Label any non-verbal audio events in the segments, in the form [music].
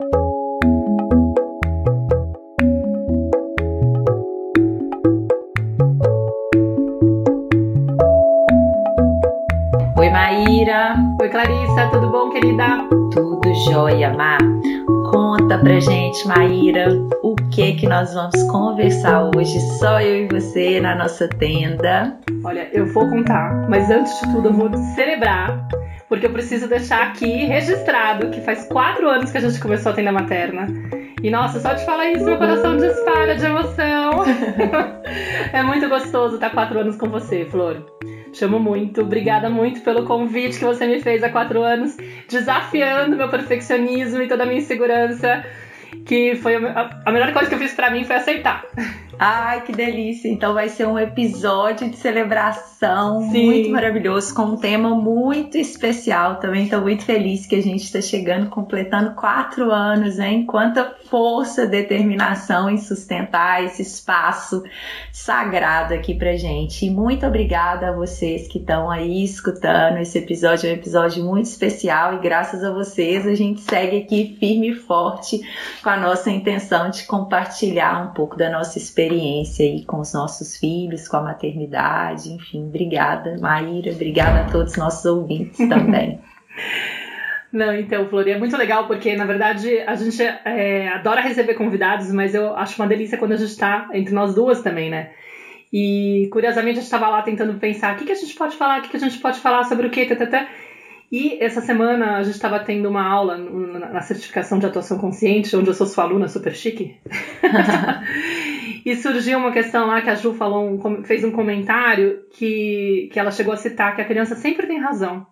Oi, Maíra. Oi, Clarissa, tudo bom, querida? Tudo jóia, Mar. Conta pra gente, Maíra, o que que nós vamos conversar hoje, só eu e você, na nossa tenda. Olha, eu vou contar, mas antes de tudo eu vou celebrar, porque eu preciso deixar aqui registrado que faz quatro anos que a gente começou a tenda materna. E nossa, só de falar isso, meu coração dispara de emoção. [laughs] é muito gostoso estar quatro anos com você, Flor. Te amo muito, obrigada muito pelo convite que você me fez há quatro anos, desafiando meu perfeccionismo e toda a minha insegurança, que foi a, melhor coisa que eu fiz para mim foi aceitar. [laughs] Ai, que delícia! Então vai ser um episódio de celebração Sim. muito maravilhoso, com um tema muito especial. Também estou muito feliz que a gente está chegando, completando quatro anos, hein? Quanta força, determinação em sustentar esse espaço sagrado aqui pra gente. E muito obrigada a vocês que estão aí escutando. Esse episódio é um episódio muito especial e graças a vocês a gente segue aqui firme e forte com a nossa intenção de compartilhar um pouco da nossa experiência experiência aí com os nossos filhos, com a maternidade, enfim, obrigada, Maíra, obrigada a todos os nossos ouvintes [laughs] também. Não, então, Flori, é muito legal porque, na verdade, a gente é, adora receber convidados, mas eu acho uma delícia quando a gente está entre nós duas também, né? E, curiosamente, a gente estava lá tentando pensar o que, que a gente pode falar, o que, que a gente pode falar sobre o que, tata. E essa semana a gente estava tendo uma aula na certificação de atuação consciente, onde eu sou sua aluna super chique. [laughs] E surgiu uma questão lá que a Ju falou, um, fez um comentário que, que ela chegou a citar que a criança sempre tem razão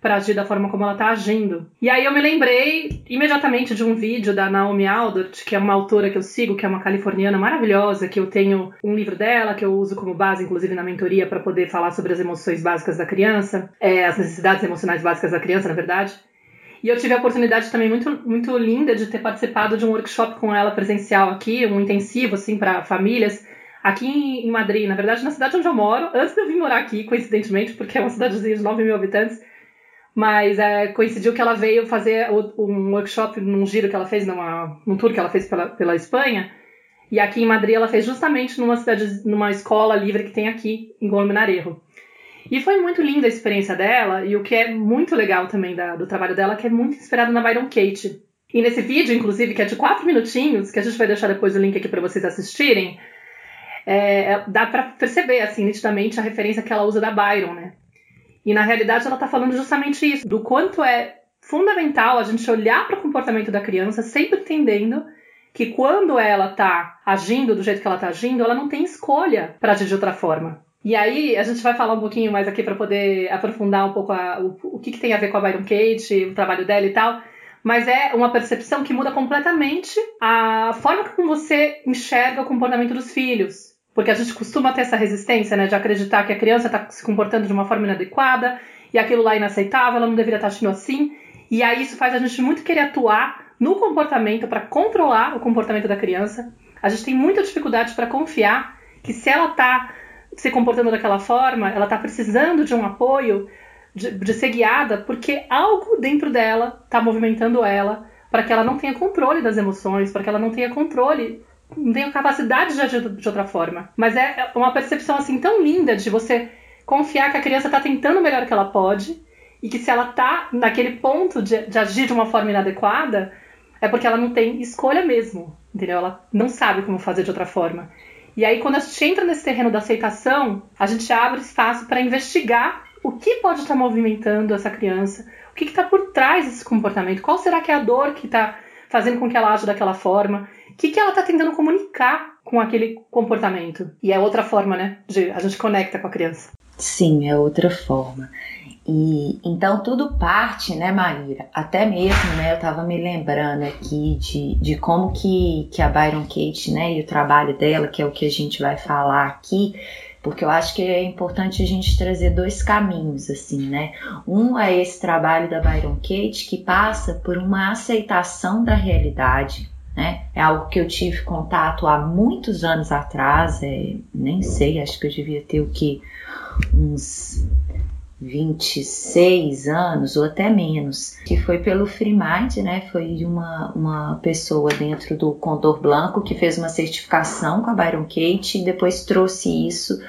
para agir da forma como ela está agindo. E aí eu me lembrei imediatamente de um vídeo da Naomi Aldort, que é uma autora que eu sigo, que é uma californiana maravilhosa, que eu tenho um livro dela que eu uso como base, inclusive na mentoria, para poder falar sobre as emoções básicas da criança, é, as necessidades emocionais básicas da criança, na verdade. E eu tive a oportunidade também muito, muito linda de ter participado de um workshop com ela presencial aqui, um intensivo, assim, para famílias, aqui em Madrid, na verdade, na cidade onde eu moro, antes de eu vir morar aqui, coincidentemente, porque é uma cidadezinha de 9 mil habitantes, mas é, coincidiu que ela veio fazer um workshop num giro que ela fez, numa, num tour que ela fez pela, pela Espanha, e aqui em Madrid ela fez justamente numa cidade, numa escola livre que tem aqui, em Golminarejo. E foi muito linda a experiência dela, e o que é muito legal também da, do trabalho dela, que é muito inspirado na Byron Kate. E nesse vídeo, inclusive, que é de quatro minutinhos, que a gente vai deixar depois o link aqui para vocês assistirem, é, é dá para perceber, assim, nitidamente a referência que ela usa da Byron, né? E na realidade ela tá falando justamente isso, do quanto é fundamental a gente olhar para o comportamento da criança, sempre entendendo que quando ela tá agindo do jeito que ela tá agindo, ela não tem escolha para agir de outra forma. E aí, a gente vai falar um pouquinho mais aqui para poder aprofundar um pouco a, o, o que, que, tem a ver com a Byron Kate, o trabalho dela e tal. Mas é uma percepção que muda completamente a forma como você enxerga o comportamento dos filhos. Porque a gente costuma ter essa resistência, né, de acreditar que a criança está se comportando de uma forma inadequada e aquilo lá é inaceitável, ela não deveria estar tá agindo assim. E aí isso faz a gente muito querer atuar no comportamento para controlar o comportamento da criança. A gente tem muita dificuldade para confiar que se ela está se comportando daquela forma, ela está precisando de um apoio, de, de, ser guiada, porque algo dentro dela está movimentando ela para que ela não tenha controle das emoções, para que ela não tenha controle, não tenha capacidade de agir de outra forma. Mas é uma percepção assim tão linda de você confiar que a criança está tentando o melhor que ela pode e que se ela está naquele ponto de, de agir de uma forma inadequada, é porque ela não tem escolha mesmo, entendeu? Ela não sabe como fazer de outra forma. E aí, quando a gente entra nesse terreno da aceitação, a gente abre espaço para investigar o que pode estar movimentando essa criança, o que está por trás desse comportamento, qual será que é a dor que está fazendo com que ela age daquela forma, o que, que ela está tentando comunicar com aquele comportamento. E é outra forma, né? De a gente conecta com a criança. Sim, é outra forma. E então tudo parte, né, Maíra? Até mesmo, né, eu tava me lembrando aqui de, de como que, que a Byron Kate, né, e o trabalho dela, que é o que a gente vai falar aqui, porque eu acho que é importante a gente trazer dois caminhos, assim, né? Um é esse trabalho da Byron Kate que passa por uma aceitação da realidade, né? É algo que eu tive contato há muitos anos atrás, é, nem sei, acho que eu devia ter o que uns 26 anos ou até menos, que foi pelo Free Mind, né? Foi uma, uma pessoa dentro do Condor Blanco que fez uma certificação com a Byron Kate e depois trouxe isso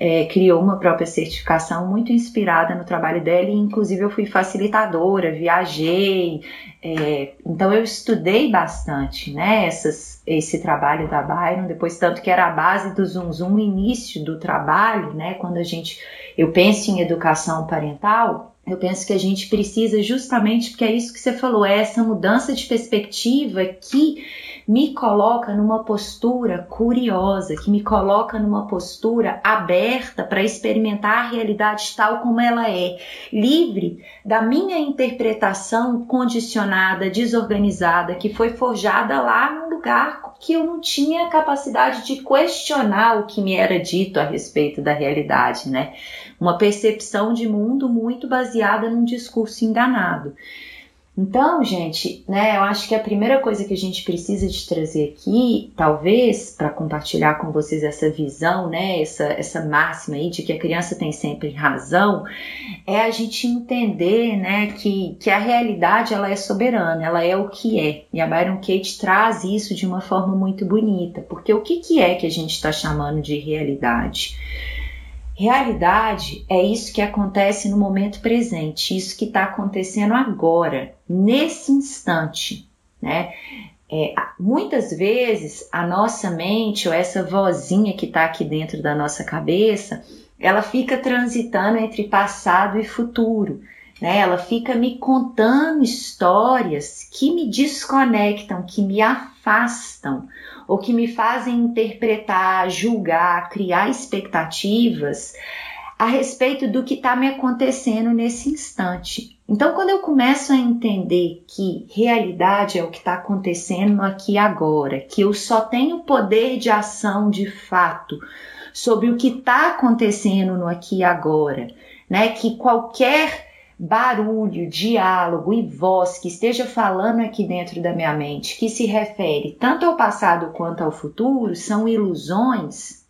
é, criou uma própria certificação muito inspirada no trabalho dela e inclusive eu fui facilitadora, viajei, é, então eu estudei bastante, né, essas, esse trabalho da Byron, depois tanto que era a base do Zoom Zoom, no início do trabalho, né, quando a gente, eu penso em educação parental, eu penso que a gente precisa justamente, porque é isso que você falou, é essa mudança de perspectiva que me coloca numa postura curiosa, que me coloca numa postura aberta para experimentar a realidade tal como ela é, livre da minha interpretação condicionada, desorganizada, que foi forjada lá num lugar que eu não tinha capacidade de questionar o que me era dito a respeito da realidade, né? Uma percepção de mundo muito baseada num discurso enganado. Então, gente, né, eu acho que a primeira coisa que a gente precisa de trazer aqui, talvez, para compartilhar com vocês essa visão, né, essa, essa máxima aí de que a criança tem sempre razão, é a gente entender, né, que, que a realidade ela é soberana, ela é o que é. E a Byron Kate traz isso de uma forma muito bonita, porque o que, que é que a gente está chamando de realidade? Realidade é isso que acontece no momento presente, isso que está acontecendo agora, nesse instante, né? É, muitas vezes a nossa mente ou essa vozinha que está aqui dentro da nossa cabeça, ela fica transitando entre passado e futuro. Né? Ela fica me contando histórias que me desconectam, que me afastam ou que me fazem interpretar, julgar, criar expectativas a respeito do que está me acontecendo nesse instante. Então, quando eu começo a entender que realidade é o que está acontecendo aqui agora, que eu só tenho poder de ação de fato sobre o que está acontecendo no aqui e agora, né? Que qualquer barulho, diálogo e voz que esteja falando aqui dentro da minha mente, que se refere tanto ao passado quanto ao futuro, são ilusões,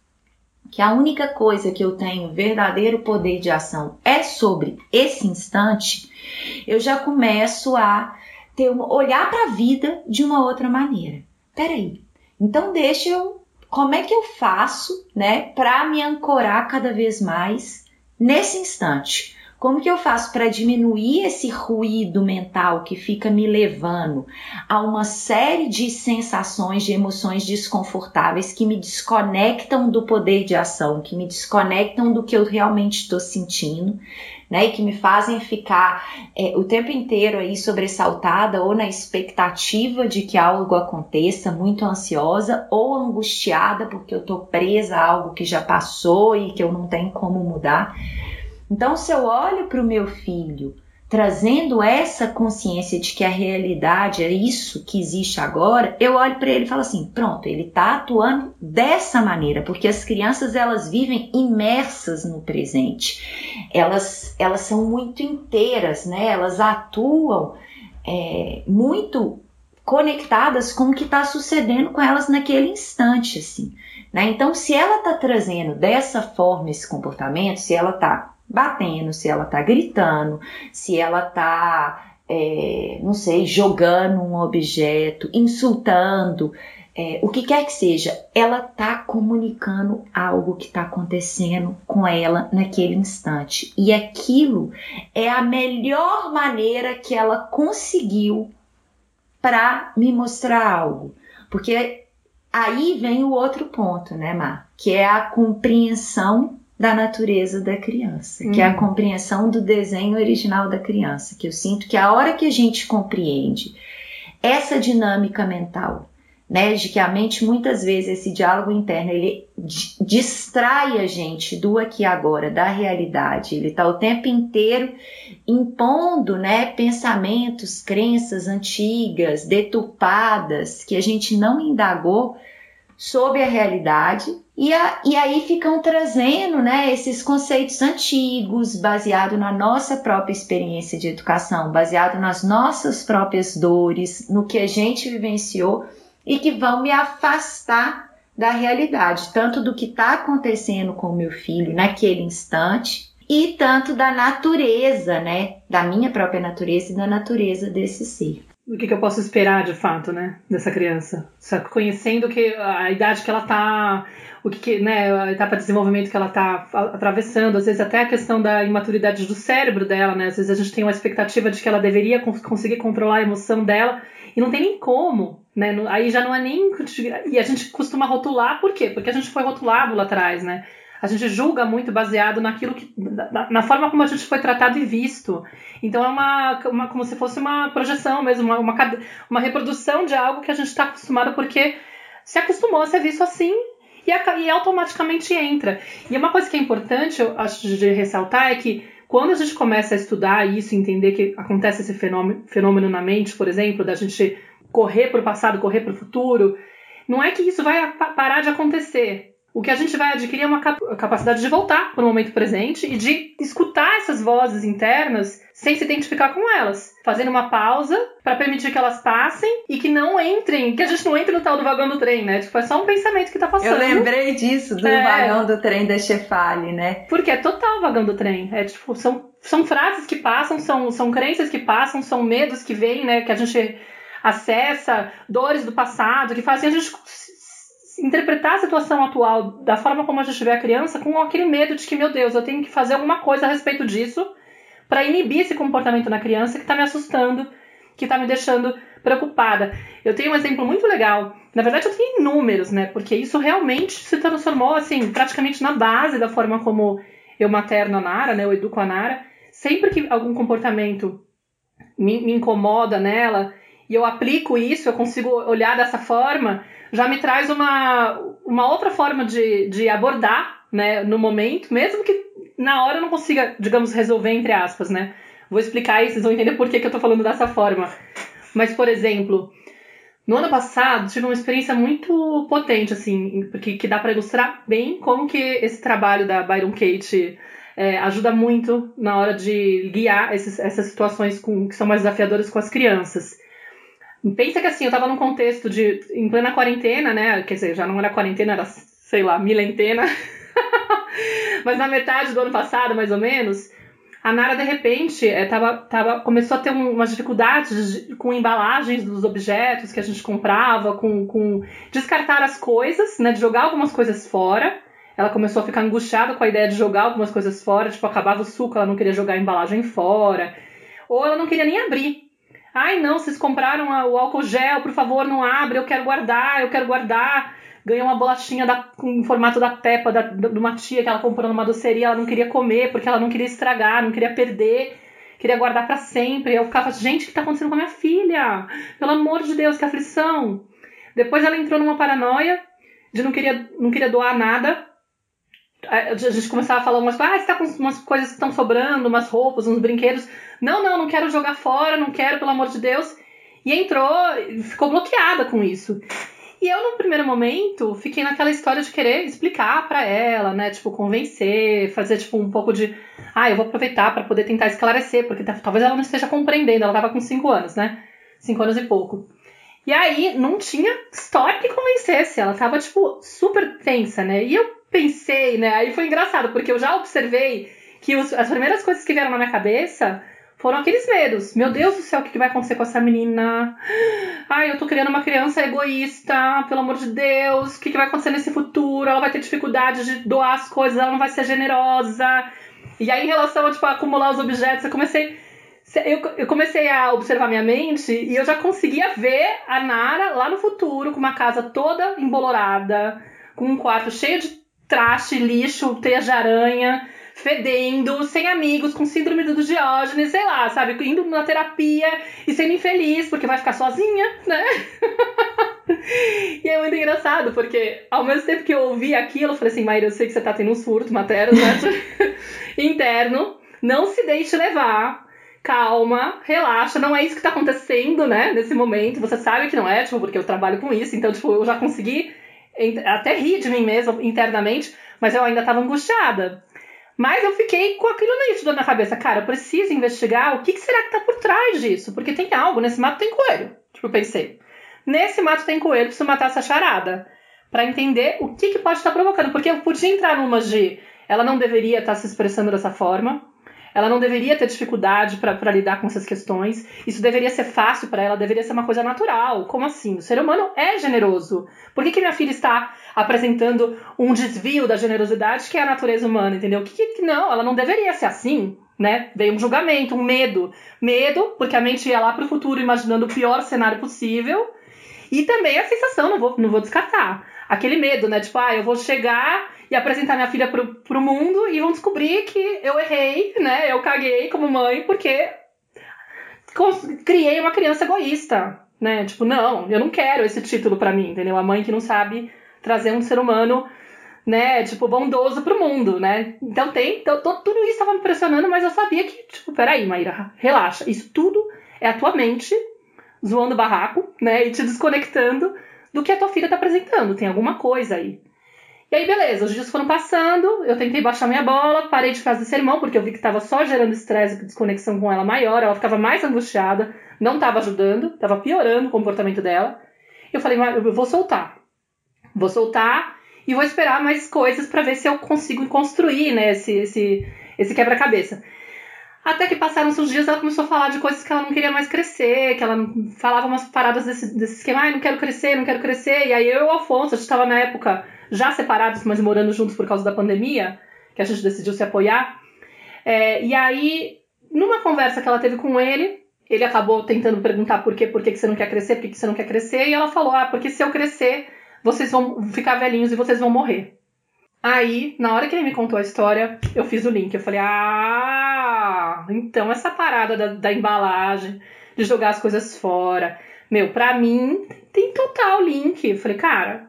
que a única coisa que eu tenho verdadeiro poder de ação é sobre esse instante, eu já começo a ter um, olhar para a vida de uma outra maneira. Peraí, então deixa eu. Como é que eu faço, né, para me ancorar cada vez mais nesse instante? Como que eu faço para diminuir esse ruído mental que fica me levando a uma série de sensações, de emoções desconfortáveis que me desconectam do poder de ação, que me desconectam do que eu realmente estou sentindo, né? E que me fazem ficar é, o tempo inteiro aí sobressaltada ou na expectativa de que algo aconteça, muito ansiosa ou angustiada porque eu estou presa a algo que já passou e que eu não tenho como mudar. Então, se eu olho para o meu filho trazendo essa consciência de que a realidade é isso que existe agora, eu olho para ele e falo assim: pronto, ele está atuando dessa maneira, porque as crianças elas vivem imersas no presente, elas, elas são muito inteiras, né? Elas atuam é, muito conectadas com o que está sucedendo com elas naquele instante, assim. Né? Então, se ela está trazendo dessa forma esse comportamento, se ela está batendo, se ela tá gritando, se ela tá, é, não sei, jogando um objeto, insultando, é, o que quer que seja, ela tá comunicando algo que está acontecendo com ela naquele instante. E aquilo é a melhor maneira que ela conseguiu para me mostrar algo. Porque aí vem o outro ponto, né, Mar? Que é a compreensão da natureza da criança, uhum. que é a uhum. compreensão do desenho original da criança, que eu sinto que a hora que a gente compreende essa dinâmica mental, né, de que a mente muitas vezes esse diálogo interno ele distrai a gente do aqui e agora, da realidade. Ele está o tempo inteiro impondo, né, pensamentos, crenças antigas, deturpadas que a gente não indagou sobre a realidade e, a, e aí ficam trazendo né, esses conceitos antigos, baseado na nossa própria experiência de educação, baseado nas nossas próprias dores, no que a gente vivenciou e que vão me afastar da realidade, tanto do que está acontecendo com o meu filho naquele instante e tanto da natureza, né? Da minha própria natureza e da natureza desse ser. O que, que eu posso esperar de fato, né? Dessa criança? Só que conhecendo que a idade que ela tá, o que, que né, a etapa de desenvolvimento que ela tá atravessando, às vezes até a questão da imaturidade do cérebro dela, né? Às vezes a gente tem uma expectativa de que ela deveria conseguir controlar a emoção dela e não tem nem como, né? Aí já não é nem. E a gente costuma rotular, por quê? Porque a gente foi rotulado lá atrás, né? A gente julga muito baseado naquilo que. na, na forma como a gente foi tratado e visto. Então é uma, uma como se fosse uma projeção mesmo, uma, uma, uma reprodução de algo que a gente está acostumado porque se acostumou a ser visto assim e, e automaticamente entra. E uma coisa que é importante, eu acho, de ressaltar é que quando a gente começa a estudar isso, entender que acontece esse fenômeno, fenômeno na mente, por exemplo, da gente correr para o passado, correr para o futuro, não é que isso vai parar de acontecer o que a gente vai adquirir é uma capacidade de voltar para o momento presente e de escutar essas vozes internas sem se identificar com elas, fazendo uma pausa para permitir que elas passem e que não entrem, que a gente não entre no tal do vagão do trem, né? Tipo, é só um pensamento que tá passando. Eu lembrei disso, do é, vagão do trem da Chefale, né? Porque é total vagão do trem. É tipo, são, são frases que passam, são, são crenças que passam, são medos que vêm, né? Que a gente acessa, dores do passado, que fazem a gente interpretar a situação atual da forma como a gente vê a criança com aquele medo de que, meu Deus, eu tenho que fazer alguma coisa a respeito disso para inibir esse comportamento na criança que está me assustando, que está me deixando preocupada. Eu tenho um exemplo muito legal. Na verdade, eu tenho inúmeros, né? Porque isso realmente se transformou, assim, praticamente na base da forma como eu materno a Nara, né? Eu educo a Nara. Sempre que algum comportamento me, me incomoda nela e eu aplico isso, eu consigo olhar dessa forma, já me traz uma, uma outra forma de, de abordar, né, no momento, mesmo que na hora eu não consiga, digamos, resolver entre aspas, né? Vou explicar aí, vocês vão entender por que, que eu tô falando dessa forma. Mas, por exemplo, no ano passado tive uma experiência muito potente, assim, porque que dá para ilustrar bem como que esse trabalho da Byron Kate é, ajuda muito na hora de guiar esses, essas situações com, que são mais desafiadoras com as crianças. Pensa que assim, eu tava num contexto de. em plena quarentena, né? Quer dizer, já não era quarentena, era, sei lá, milentena. [laughs] Mas na metade do ano passado, mais ou menos, a Nara, de repente, é, tava, tava, começou a ter um, umas dificuldades com embalagens dos objetos que a gente comprava, com, com descartar as coisas, né? De jogar algumas coisas fora. Ela começou a ficar angustiada com a ideia de jogar algumas coisas fora, tipo, acabava o suco, ela não queria jogar a embalagem fora. Ou ela não queria nem abrir Ai, não, vocês compraram o álcool gel, por favor, não abre, eu quero guardar, eu quero guardar. Ganhou uma bolachinha da, com formato da Peppa, da, de uma tia que ela comprou numa doceria, ela não queria comer, porque ela não queria estragar, não queria perder, queria guardar para sempre. Eu ficava, gente, o que tá acontecendo com a minha filha? Pelo amor de Deus, que aflição. Depois ela entrou numa paranoia de não queria, não queria doar nada. A gente começava a falar umas coisas, ah, você tá com umas coisas que estão sobrando, umas roupas, uns brinquedos. Não, não, não quero jogar fora, não quero, pelo amor de Deus. E entrou, ficou bloqueada com isso. E eu, no primeiro momento, fiquei naquela história de querer explicar para ela, né? Tipo, convencer, fazer, tipo, um pouco de. Ah, eu vou aproveitar para poder tentar esclarecer, porque talvez ela não esteja compreendendo. Ela tava com 5 anos, né? 5 anos e pouco. E aí, não tinha história que convencesse. Ela tava, tipo, super tensa, né? E eu pensei, né? Aí foi engraçado, porque eu já observei que os, as primeiras coisas que vieram na minha cabeça foram aqueles medos. Meu Deus do céu, o que vai acontecer com essa menina? Ai, eu tô criando uma criança egoísta, pelo amor de Deus. O que vai acontecer nesse futuro? Ela vai ter dificuldade de doar as coisas, ela não vai ser generosa. E aí, em relação a, tipo, a acumular os objetos, eu comecei. Eu, eu comecei a observar minha mente e eu já conseguia ver a Nara lá no futuro, com uma casa toda embolorada, com um quarto cheio de traste, lixo, teia de aranha fedendo, sem amigos, com síndrome do Diógenes, sei lá, sabe? Indo na terapia e sendo infeliz, porque vai ficar sozinha, né? [laughs] e é muito engraçado, porque ao mesmo tempo que eu ouvi aquilo, eu falei assim, Maíra, eu sei que você tá tendo um surto materno, né? [laughs] interno, não se deixe levar. Calma, relaxa, não é isso que tá acontecendo, né, nesse momento. Você sabe que não é, tipo, porque eu trabalho com isso, então, tipo, eu já consegui até rir de mim mesma internamente, mas eu ainda tava angustiada. Mas eu fiquei com aquilo nítido na cabeça. Cara, eu preciso investigar o que, que será que tá por trás disso. Porque tem algo, nesse mato tem coelho. Tipo, eu pensei. Nesse mato tem coelho, preciso matar essa charada. para entender o que, que pode estar provocando. Porque eu podia entrar numa de ela não deveria estar tá se expressando dessa forma. Ela não deveria ter dificuldade para lidar com essas questões. Isso deveria ser fácil para ela, deveria ser uma coisa natural. Como assim? O ser humano é generoso. Por que, que minha filha está apresentando um desvio da generosidade que é a natureza humana, entendeu? Que, que não, ela não deveria ser assim, né? Veio um julgamento, um medo. Medo, porque a mente ia lá para o futuro imaginando o pior cenário possível. E também a sensação, não vou, não vou descartar. Aquele medo, né? Tipo, ah, eu vou chegar e apresentar minha filha pro, pro mundo e vão descobrir que eu errei, né? Eu caguei como mãe porque criei uma criança egoísta, né? Tipo, não, eu não quero esse título para mim, entendeu? A mãe que não sabe trazer um ser humano, né, tipo, bondoso pro mundo, né? Então tem, então, tudo isso estava me impressionando, mas eu sabia que, tipo, peraí, Maíra, relaxa, isso tudo é a tua mente zoando barraco, né, e te desconectando do que a tua filha tá apresentando, tem alguma coisa aí. E aí, beleza, os dias foram passando, eu tentei baixar minha bola, parei de fazer sermão, porque eu vi que estava só gerando estresse e desconexão com ela maior, ela ficava mais angustiada, não estava ajudando, estava piorando o comportamento dela. Eu falei, eu vou soltar. Vou soltar e vou esperar mais coisas para ver se eu consigo construir, né, esse, esse, esse quebra-cabeça. Até que passaram uns dias, ela começou a falar de coisas que ela não queria mais crescer, que ela falava umas paradas desse, desse esquema, ai, não quero crescer, não quero crescer. E aí eu e o Afonso, a gente estava na época já separados, mas morando juntos por causa da pandemia, que a gente decidiu se apoiar. É, e aí, numa conversa que ela teve com ele, ele acabou tentando perguntar por quê, por que, que você não quer crescer, por que, que você não quer crescer, e ela falou, ah, porque se eu crescer, vocês vão ficar velhinhos e vocês vão morrer. Aí, na hora que ele me contou a história, eu fiz o link. Eu falei, ah, então essa parada da, da embalagem, de jogar as coisas fora, meu, pra mim tem total link. Eu falei, cara,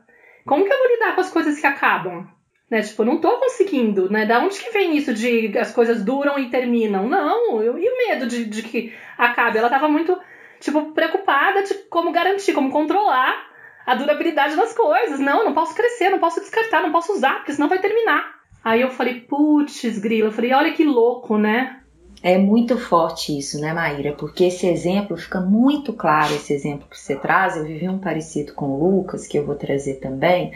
como que eu vou lidar com as coisas que acabam? Né? Tipo, não tô conseguindo, né? Da onde que vem isso de as coisas duram e terminam? Não, eu, e o medo de, de que acabe? Ela tava muito, tipo, preocupada de como garantir, como controlar a durabilidade das coisas. Não, não posso crescer, não posso descartar, não posso usar, porque senão vai terminar. Aí eu falei, putz, grila, eu falei, olha que louco, né? É muito forte isso, né, Maíra? Porque esse exemplo fica muito claro, esse exemplo que você traz. Eu vivi um parecido com o Lucas, que eu vou trazer também,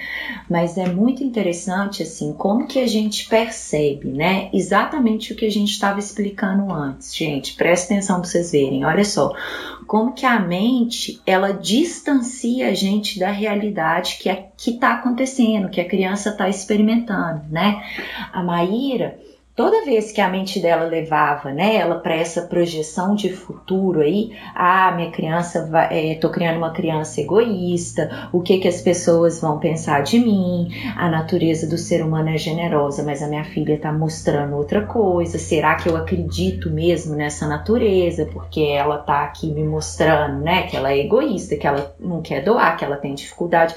mas é muito interessante, assim, como que a gente percebe, né, exatamente o que a gente estava explicando antes. Gente, presta atenção para vocês verem, olha só, como que a mente, ela distancia a gente da realidade que é, que está acontecendo, que a criança está experimentando, né? A Maíra toda vez que a mente dela levava né, ela para essa projeção de futuro aí, ah, minha criança vai, é, tô criando uma criança egoísta, o que que as pessoas vão pensar de mim, a natureza do ser humano é generosa, mas a minha filha tá mostrando outra coisa, será que eu acredito mesmo nessa natureza, porque ela tá aqui me mostrando, né, que ela é egoísta, que ela não quer doar, que ela tem dificuldade.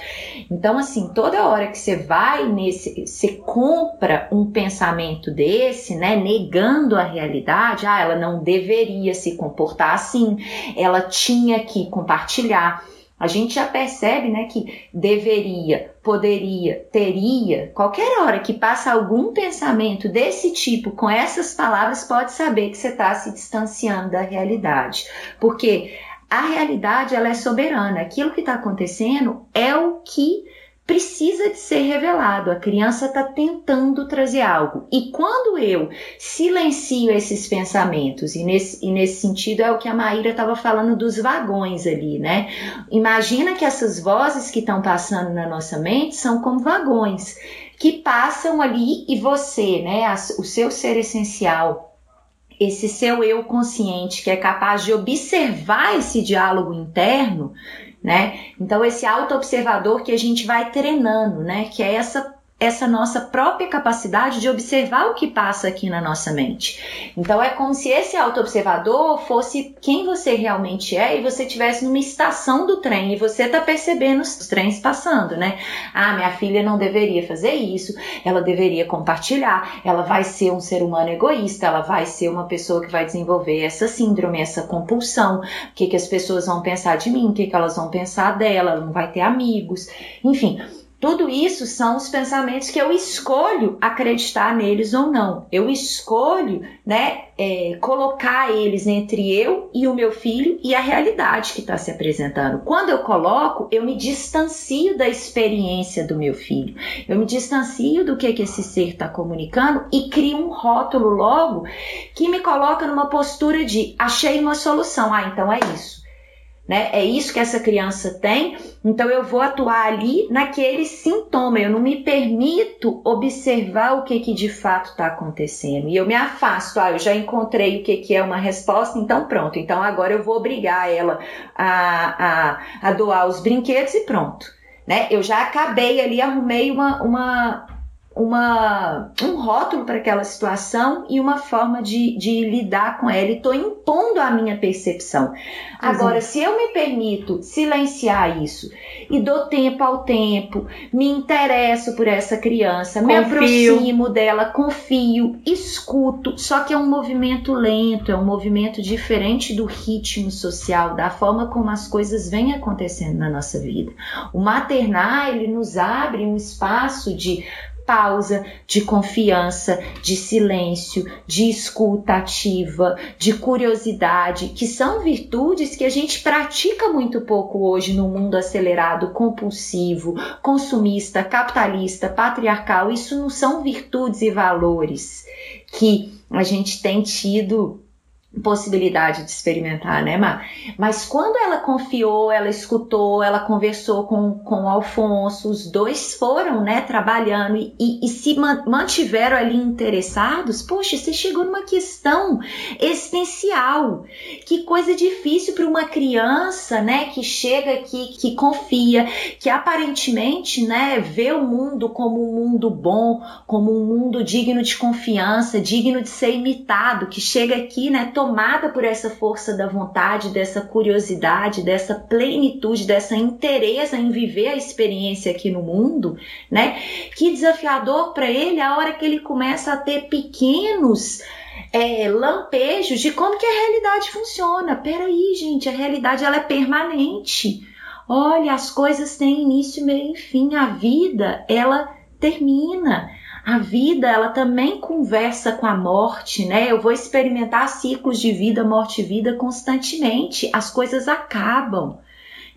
Então, assim, toda hora que você vai nesse, você compra um pensamento dele, desse, né, negando a realidade, ah, ela não deveria se comportar assim, ela tinha que compartilhar. A gente já percebe, né, que deveria, poderia, teria, qualquer hora que passa algum pensamento desse tipo com essas palavras, pode saber que você está se distanciando da realidade, porque a realidade ela é soberana. Aquilo que está acontecendo é o que precisa de ser revelado. A criança está tentando trazer algo. E quando eu silencio esses pensamentos, e nesse, e nesse sentido é o que a Maíra estava falando dos vagões ali, né? Imagina que essas vozes que estão passando na nossa mente são como vagões que passam ali e você, né, o seu ser essencial, esse seu eu consciente que é capaz de observar esse diálogo interno, né? Então esse auto-observador que a gente vai treinando, né? Que é essa essa nossa própria capacidade de observar o que passa aqui na nossa mente. Então é como se esse auto-observador fosse quem você realmente é e você estivesse numa estação do trem e você tá percebendo os trens passando, né? Ah, minha filha não deveria fazer isso, ela deveria compartilhar, ela vai ser um ser humano egoísta, ela vai ser uma pessoa que vai desenvolver essa síndrome, essa compulsão, o que, que as pessoas vão pensar de mim, o que, que elas vão pensar dela, ela não vai ter amigos, enfim Tudo isso são os pensamentos que eu escolho acreditar neles ou não. Eu escolho, né, é, colocar eles entre eu e o meu filho e a realidade que está se apresentando. Quando eu coloco, eu me distancio da experiência do meu filho. Eu me distancio do que, que esse ser está comunicando e crio um rótulo logo que me coloca numa postura de achei uma solução. Ah, então é isso né? É isso que essa criança tem, então eu vou atuar ali naquele sintoma. Eu não me permito observar o que, que de fato está acontecendo. E eu me afasto. Ah, eu já encontrei o que, que é uma resposta, então pronto. Então agora eu vou obrigar ela a, a, a doar os brinquedos e pronto. Né? Eu já acabei ali, arrumei uma, uma, uma, um rótulo para aquela situação e uma forma de, de lidar com ela. E estou impondo a minha percepção. Agora, se eu me permito silenciar isso e dou tempo ao tempo, me interesso por essa criança, confio. me aproximo dela, confio, escuto, só que é um movimento lento, é um movimento diferente do ritmo social, da forma como as coisas vêm acontecendo na nossa vida. O maternar, ele nos abre um espaço de pausa, de confiança, de silêncio, de escuta ativa, de curiosidade, que são virtudes que a gente pratica muito pouco hoje no mundo acelerado, compulsivo, consumista, capitalista, patriarcal. Isso não são virtudes e valores que a gente tem tido possibilidade de experimentar, né, Mar? Mas quando ela confiou, ela escutou, ela conversou com, com o Alfonso, os dois foram, né, trabalhando e, e, e se mantiveram ali interessados, poxa, você chegou numa questão existencial. Que coisa difícil para uma criança, né, que chega aqui, que confia, que aparentemente, né, vê o mundo como um mundo bom, como um mundo digno de confiança, digno de ser imitado, que chega aqui, né, tomada por essa força da vontade, dessa curiosidade, dessa plenitude, dessa interesse em viver a experiência aqui no mundo, né? Que desafiador para ele a hora que ele começa a ter pequenos é, lampejos de como que a realidade funciona. Peraí, gente, a realidade ela é permanente. Olha, as coisas têm início, meio e fim. A vida, ela termina a vida ela também conversa com a morte, né? Eu vou experimentar ciclos de vida, morte e vida constantemente. As coisas acabam.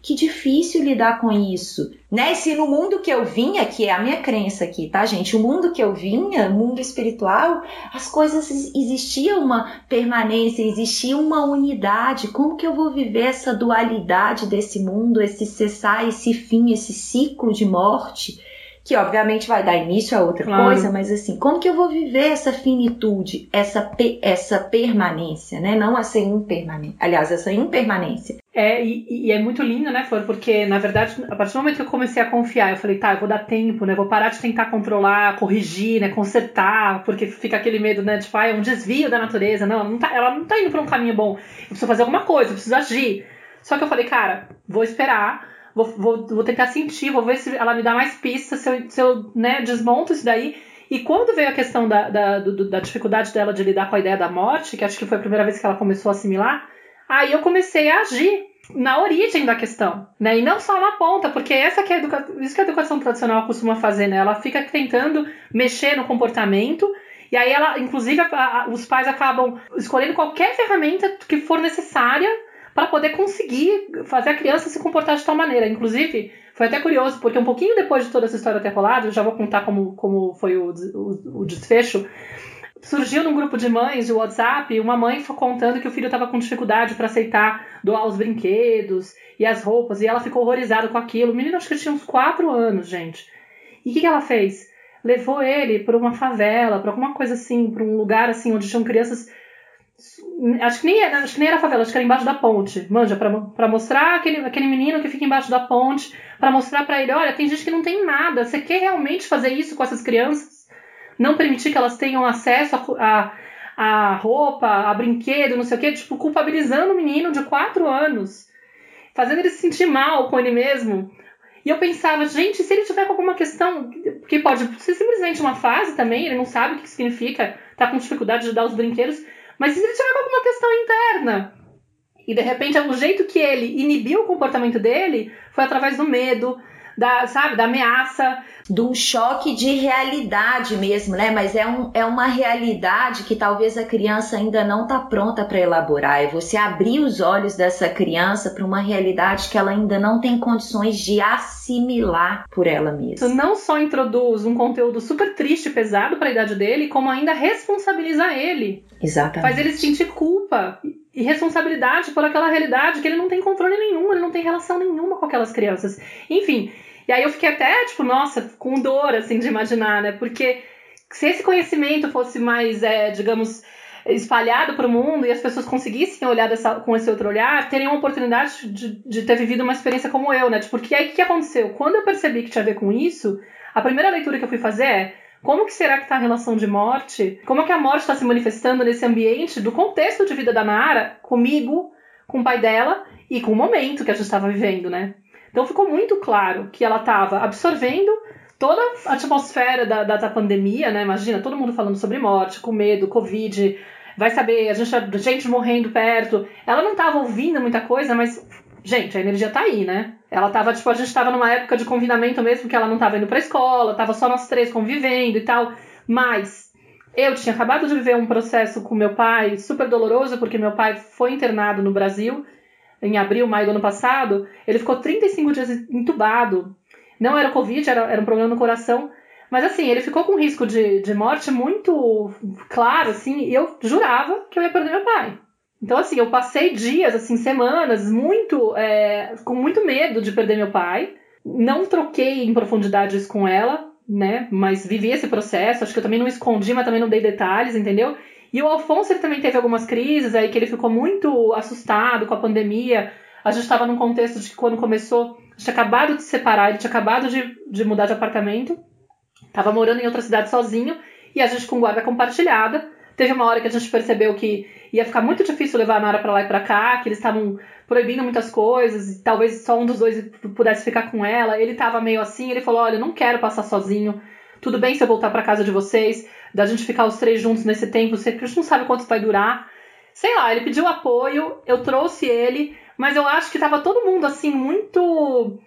Que difícil lidar com isso, né? Se no mundo que eu vinha, que é a minha crença aqui, tá, gente? O mundo que eu vinha, mundo espiritual, as coisas existia uma permanência, existia uma unidade. Como que eu vou viver essa dualidade desse mundo, esse cessar, esse fim, esse ciclo de morte? Que obviamente vai dar início a outra claro. coisa, mas assim, como que eu vou viver essa finitude, essa, essa permanência, né? Não essa impermanência, aliás, essa impermanência. É, e, e, é muito lindo, né, Flor? Porque, na verdade, a partir do momento que eu comecei a confiar, eu falei, tá, eu vou dar tempo, né? Vou parar de tentar controlar, corrigir, né? Consertar, porque fica aquele medo, né? Tipo, ah, é um desvio da natureza. Não, não tá, ela não tá indo pra um caminho bom. Eu preciso fazer alguma coisa, eu preciso agir. Só que eu falei, cara, vou esperar vou, vou, vou tentar sentir, vou ver se ela me dá mais pistas, se eu, se eu né, desmonto isso daí. E quando veio a questão da, da, do, da dificuldade dela de lidar com a ideia da morte, que acho que foi a primeira vez que ela começou a assimilar, aí eu comecei a agir na origem da questão, né? E não só na ponta, porque essa que é educa... isso que a educação tradicional costuma fazer, né? Ela fica tentando mexer no comportamento e aí ela, inclusive, a, a, os pais acabam escolhendo qualquer ferramenta que for necessária para poder conseguir fazer a criança se comportar de tal maneira. Inclusive, foi até curioso, porque um pouquinho depois de toda essa história ter rolado, eu já vou contar como, como foi o, o, o desfecho. Surgiu num grupo de mães de WhatsApp uma mãe contando que o filho estava com dificuldade para aceitar doar os brinquedos e as roupas, e ela ficou horrorizada com aquilo. O menino acho que tinha uns 4 anos, gente. E o que, que ela fez? Levou ele para uma favela, para alguma coisa assim, para um lugar assim onde tinham crianças Acho que, nem era, acho que nem era favela, acho que era embaixo da ponte. Manja, pra, pra mostrar aquele, aquele menino que fica embaixo da ponte, para mostrar para ele: olha, tem gente que não tem nada. Você quer realmente fazer isso com essas crianças? Não permitir que elas tenham acesso a, a, a roupa, a brinquedo, não sei o quê, tipo, culpabilizando o menino de 4 anos, fazendo ele se sentir mal com ele mesmo. E eu pensava, gente, se ele tiver com alguma questão, que pode ser simplesmente uma fase também, ele não sabe o que significa, tá com dificuldade de dar os brinquedos mas se ele tiver alguma questão interna, e de repente o jeito que ele inibiu o comportamento dele foi através do medo, da, sabe, da ameaça. De um choque de realidade mesmo, né? Mas é, um, é uma realidade que talvez a criança ainda não está pronta para elaborar. É você abrir os olhos dessa criança para uma realidade que ela ainda não tem condições de assimilar por ela mesma. Tu não só introduz um conteúdo super triste, pesado para a idade dele, como ainda responsabiliza ele. Exatamente. Faz ele sentir culpa e responsabilidade por aquela realidade que ele não tem controle nenhum, ele não tem relação nenhuma com aquelas crianças. Enfim, e aí eu fiquei até, tipo, nossa, com dor, assim, de imaginar, né? Porque se esse conhecimento fosse mais, é, digamos, espalhado para o mundo e as pessoas conseguissem olhar dessa, com esse outro olhar, teriam a oportunidade de, de ter vivido uma experiência como eu, né? Porque aí o que aconteceu? Quando eu percebi que tinha a ver com isso, a primeira leitura que eu fui fazer é como que será que está a relação de morte? Como que a morte está se manifestando nesse ambiente do contexto de vida da Nara comigo, com o pai dela e com o momento que a gente estava vivendo, né? Então ficou muito claro que ela estava absorvendo toda a atmosfera da, da, da, pandemia, né? Imagina, todo mundo falando sobre morte, com medo, Covid, vai saber, a gente, a gente morrendo perto. Ela não estava ouvindo muita coisa, mas, gente, a energia tá aí, né? Ela tava, tipo, a gente tava numa época de confinamento mesmo, que ela não tava indo pra escola, tava só nós três convivendo e tal. Mas eu tinha acabado de viver um processo com meu pai super doloroso, porque meu pai foi internado no Brasil em abril, maio do ano passado. Ele ficou 35 dias entubado. Não era Covid, era, era um problema no coração. Mas assim, ele ficou com risco de, de morte muito claro, assim, e eu jurava que eu ia perder meu pai. Então, assim, eu passei dias, assim, semanas, muito, é, com muito medo de perder meu pai. Não troquei em profundidades com ela, né? Mas vivi esse processo. Acho que eu também não escondi, mas também não dei detalhes, entendeu? E o Alfonso ele também teve algumas crises aí que ele ficou muito assustado com a pandemia. A gente estava num contexto de que quando começou, a gente tinha acabado de se separar, ele tinha acabado de, de mudar de apartamento, estava morando em outra cidade sozinho e a gente com guarda compartilhada. Teve uma hora que a gente percebeu que ia ficar muito difícil levar a Nara para lá e para cá, que eles estavam proibindo muitas coisas, e talvez só um dos dois pudesse ficar com ela. Ele estava meio assim, ele falou: "Olha, não quero passar sozinho. Tudo bem se eu voltar para casa de vocês, da gente ficar os três juntos nesse tempo, porque a gente não sabe quanto vai durar". Sei lá, ele pediu apoio, eu trouxe ele, mas eu acho que tava todo mundo assim muito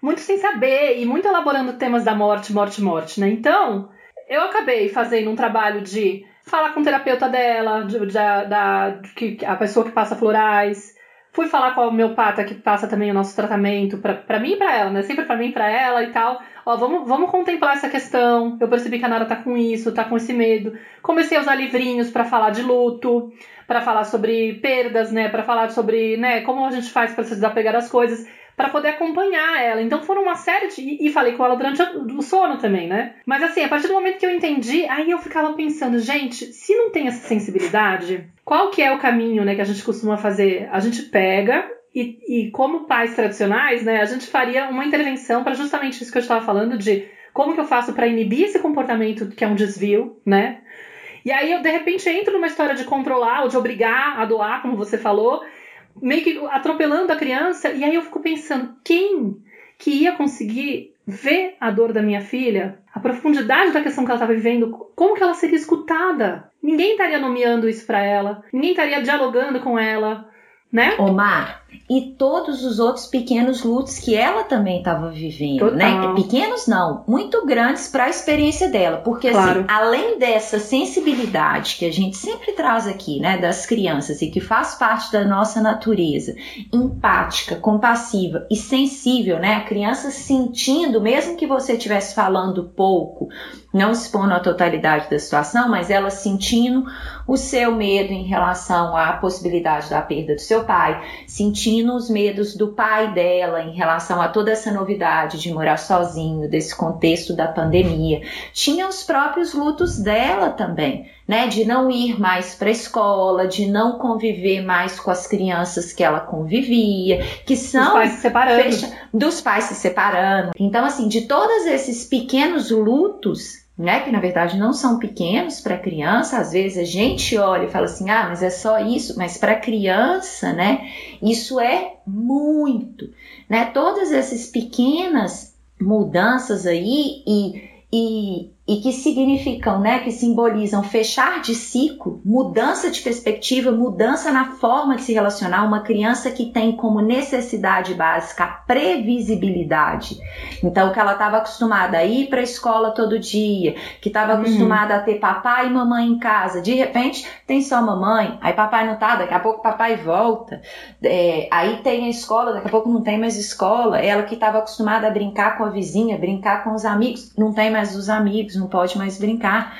muito sem saber e muito elaborando temas da morte, morte, morte, né? Então, eu acabei fazendo um trabalho de falar com o terapeuta dela, de, de, da, de, a pessoa que passa florais. Fui falar com a homeopata que passa também o nosso tratamento, para mim e pra ela, né? Sempre para mim e pra ela e tal. Ó, vamos, vamos contemplar essa questão. Eu percebi que a Nara tá com isso, tá com esse medo. Comecei a usar livrinhos para falar de luto, para falar sobre perdas, né? Para falar sobre, né, como a gente faz para se desapegar das coisas para poder acompanhar ela. Então foram uma série de. E falei com ela durante o sono também, né? Mas assim, a partir do momento que eu entendi, aí eu ficava pensando, gente, se não tem essa sensibilidade, qual que é o caminho, né, que a gente costuma fazer? A gente pega e, e como pais tradicionais, né, a gente faria uma intervenção para justamente isso que eu estava falando de como que eu faço para inibir esse comportamento que é um desvio, né? E aí eu de repente entro numa história de controlar ou de obrigar a doar, como você falou, meio que atropelando a criança. E aí eu fico pensando, quem que ia conseguir ver a dor da minha filha, a profundidade da questão que ela estava vivendo, como que ela seria escutada? Ninguém estaria nomeando isso para ela, ninguém estaria dialogando com ela, né? Omar, e todos os outros pequenos lutos que ela também estava vivendo, né? Total. né? Pequenos não, muito grandes para a experiência dela, porque assim, claro. assim, além dessa sensibilidade que a gente sempre traz aqui, né, das crianças e que faz parte da nossa natureza, empática, compassiva e sensível, né? A criança sentindo, mesmo que você estivesse falando pouco, não expondo a totalidade da situação, mas ela sentindo o seu medo em relação à possibilidade da perda do seu pai, sentindo os medos do pai dela em relação a toda essa novidade de morar sozinho, desse contexto da pandemia. Tinha os próprios lutos dela também. Né, de não ir mais para a escola, de não conviver mais com as crianças que ela convivia, que são dos pais se separando, fecha, dos pais se separando. Então, assim, de todos esses pequenos lutos né, que na verdade não são pequenos para criança, às vezes a gente olha e fala assim: "Ah, mas é só isso", mas para criança, né, isso é muito, né? Todas essas pequenas mudanças aí e, e, e que significam, né, que simbolizam fechar de ciclo, mudança de perspectiva, mudança na forma de se relacionar, uma criança que tem como necessidade básica a previsibilidade. Então, que ela estava acostumada a ir para a escola todo dia, que estava uhum. acostumada uhum. a ter papai e mamãe em casa, de repente tem só mamãe, aí papai não tá, daqui a pouco papai volta, é, aí tem a escola, daqui a pouco não tem mais escola, ela que estava acostumada a brincar com a vizinha, brincar com os amigos, não tem mais os amigos, não pode mais brincar.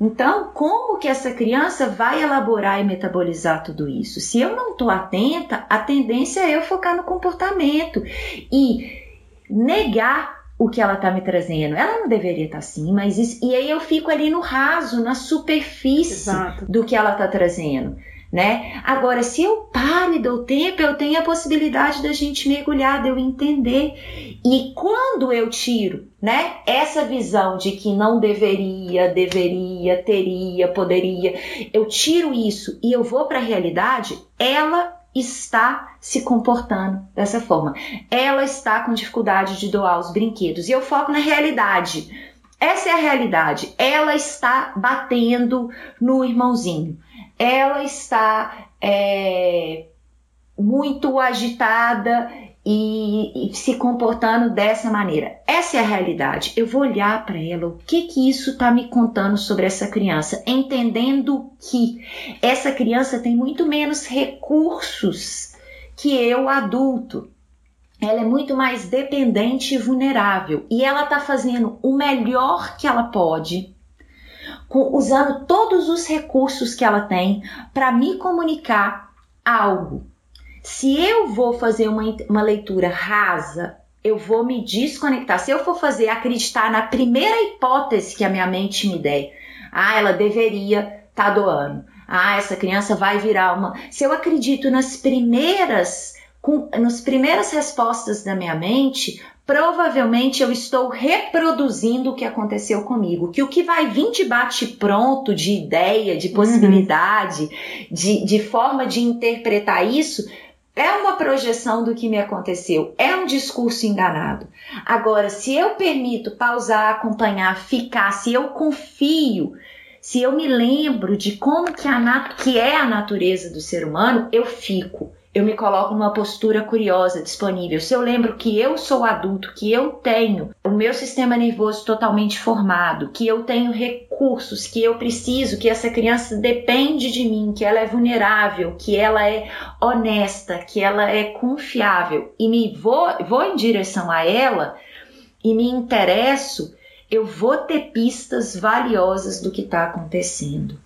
Então, como que essa criança vai elaborar e metabolizar tudo isso? Se eu não estou atenta, a tendência é eu focar no comportamento e negar o que ela está me trazendo. Ela não deveria estar tá assim, mas isso, e aí eu fico ali no raso, na superfície Exato. do que ela está trazendo né? Agora, se eu paro e dou tempo, eu tenho a possibilidade da gente mergulhar, de eu entender. E quando eu tiro, né, essa visão de que não deveria, deveria, teria, poderia, eu tiro isso e eu vou para a realidade, ela está se comportando dessa forma. Ela está com dificuldade de doar os brinquedos e eu foco na realidade. Essa é a realidade. Ela está batendo no irmãozinho ela está é, muito agitada e, e, se comportando dessa maneira. Essa é a realidade. Eu vou olhar para ela, o que que isso está me contando sobre essa criança, entendendo que essa criança tem muito menos recursos que eu, adulto. Ela é muito mais dependente e vulnerável e ela está fazendo o melhor que ela pode com, usando todos os recursos que ela tem para me comunicar algo. Se eu vou fazer uma, uma leitura rasa, eu vou me desconectar. Se eu for fazer acreditar na primeira hipótese que a minha mente me der, ah, ela deveria estar tá doando. Ah, essa criança vai virar uma. Se eu acredito nas primeiras, com, nas primeiras respostas da minha mente, provavelmente eu estou reproduzindo o que aconteceu comigo. Que o que vai vir de bate-pronto, de ideia, de possibilidade, uhum. de, de forma de interpretar isso, é uma projeção do que me aconteceu, é um discurso enganado. Agora, se eu permito pausar, acompanhar, ficar, se eu confio, se eu me lembro de como que, a que é a natureza do ser humano, eu fico eu me coloco numa postura curiosa, disponível. Se eu lembro que eu sou adulto, que eu tenho o meu sistema nervoso totalmente formado, que eu tenho recursos, que eu preciso, que essa criança depende de mim, que ela é vulnerável, que ela é honesta, que ela é confiável e me vou, vou em direção a ela e me interesso, eu vou ter pistas valiosas do que está acontecendo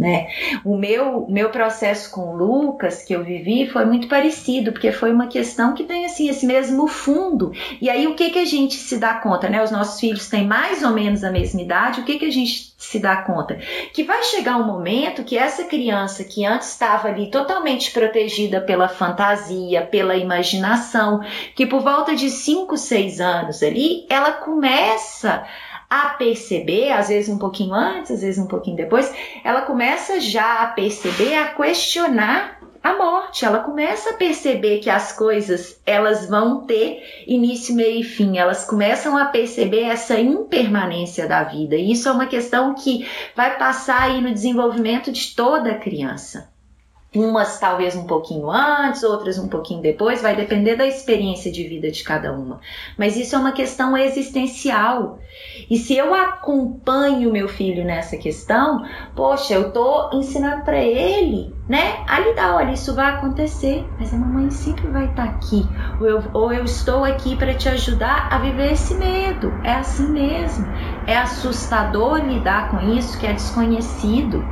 né? O meu, meu processo com o Lucas que eu vivi foi muito parecido, porque foi uma questão que tem assim esse mesmo fundo. E aí o que que a gente se dá conta, né? Os nossos filhos têm mais ou menos a mesma idade, o que que a gente se dá conta? Que vai chegar um momento que essa criança que antes estava ali totalmente protegida pela fantasia, pela imaginação, que por volta de 5, 6 anos ali, ela começa a perceber, às vezes um pouquinho antes, às vezes um pouquinho depois, ela começa já a perceber, a questionar a morte. Ela começa a perceber que as coisas elas vão ter início, meio e fim. Elas começam a perceber essa impermanência da vida. E isso é uma questão que vai passar aí no desenvolvimento de toda criança. Umas talvez um pouquinho antes, outras um pouquinho depois, vai depender da experiência de vida de cada uma. Mas isso é uma questão existencial. E se eu acompanho meu filho nessa questão, poxa, eu tô ensinando para ele, né, a lidar, olha, isso vai acontecer, mas a mamãe sempre vai estar tá aqui. Ou eu, ou eu estou aqui para te ajudar a viver esse medo. É assim mesmo. É assustador lidar com isso que é desconhecido,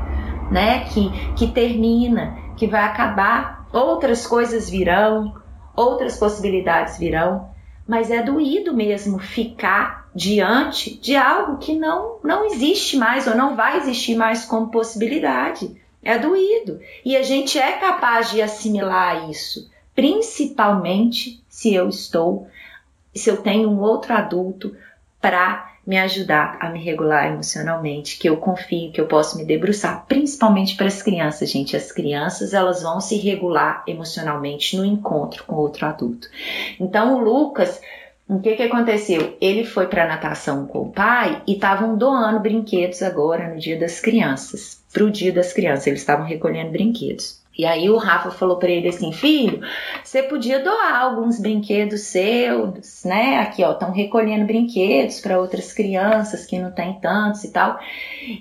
né, que, que termina que vai acabar, outras coisas virão, outras possibilidades virão, mas é doído mesmo ficar diante de algo que não, não existe mais ou não vai existir mais como possibilidade. É doído. E a gente é capaz de assimilar isso, principalmente se eu estou, se eu tenho um outro adulto para me ajudar a me regular emocionalmente, que eu confio que eu posso me debruçar, principalmente para as crianças, gente. As crianças, elas vão se regular emocionalmente no encontro com outro adulto. Então, o Lucas O que que aconteceu? Ele foi para natação com o pai e estavam doando brinquedos agora no Dia das Crianças. Para o Dia das Crianças, eles estavam recolhendo brinquedos. E aí o Rafa falou para ele assim, filho, você podia doar alguns brinquedos seus, né? Aqui, ó, estão recolhendo brinquedos para outras crianças que não tem tantos e tal.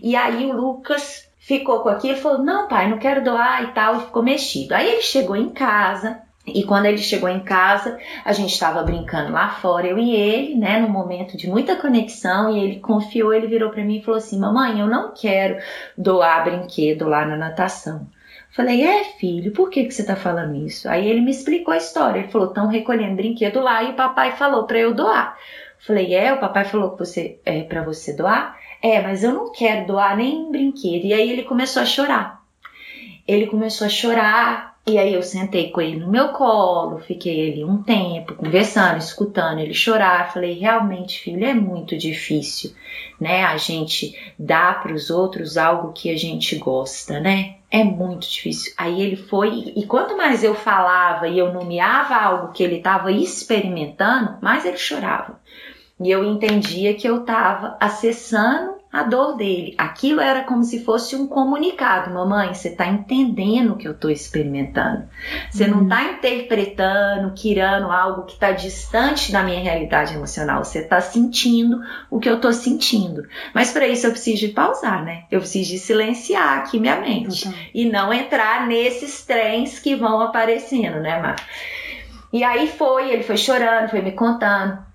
E aí o Lucas ficou com aquilo e falou, não, pai, não quero doar e tal, e ficou mexido. Aí ele chegou em casa, e quando ele chegou em casa, a gente estava brincando lá fora, eu e ele, né, num momento de muita conexão, e ele confiou, ele virou para mim e falou assim: "Mamãe, eu não quero doar brinquedo lá na natação. Falei, é filho, por que, que você tá falando isso? Aí ele me explicou a história. Ele falou, estão recolhendo brinquedo lá e o papai falou para eu doar. Falei, é, o papai falou que você é para você doar? É, mas eu não quero doar nem brinquedo. E aí ele começou a chorar. Ele começou a chorar, e aí eu sentei com ele no meu colo, fiquei ali um tempo conversando, escutando ele chorar. Falei, realmente, filho, é muito difícil, né? A gente dá para os outros algo que a gente gosta, né? É muito difícil. Aí ele foi, e quanto mais eu falava e eu nomeava algo que ele estava experimentando, mais ele chorava. E eu entendia que eu estava acessando a dor dele. Aquilo era como se fosse um comunicado. Mamãe, você está entendendo o que eu estou experimentando. Você uhum. não está interpretando, quirando algo que está distante da minha realidade emocional. Você está sentindo o que eu estou sentindo. Mas para isso eu preciso de pausar, né? Eu preciso de silenciar aqui minha mente. Uhum. E não entrar nesses trens que vão aparecendo, né, Mar? E aí foi, ele foi chorando, foi me contando.